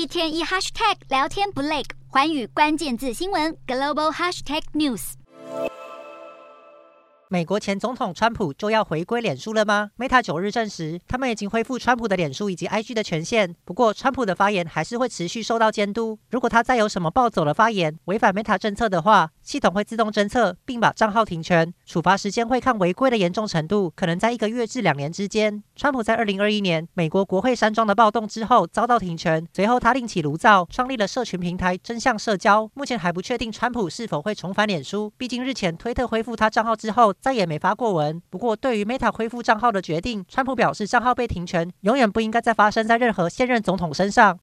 一天一 hashtag 聊天不累，寰宇关键字新闻 global hashtag news。美国前总统川普就要回归脸书了吗？Meta 九日证实，他们已经恢复川普的脸书以及 IG 的权限。不过，川普的发言还是会持续受到监督。如果他再有什么暴走的发言，违反 Meta 政策的话，系统会自动侦测，并把账号停权。处罚时间会看违规的严重程度，可能在一个月至两年之间。川普在二零二一年美国国会山庄的暴动之后遭到停权，随后他另起炉灶，创立了社群平台真相社交。目前还不确定川普是否会重返脸书，毕竟日前推特恢复他账号之后。再也没发过文。不过，对于 Meta 恢复账号的决定，川普表示，账号被停权永远不应该再发生在任何现任总统身上。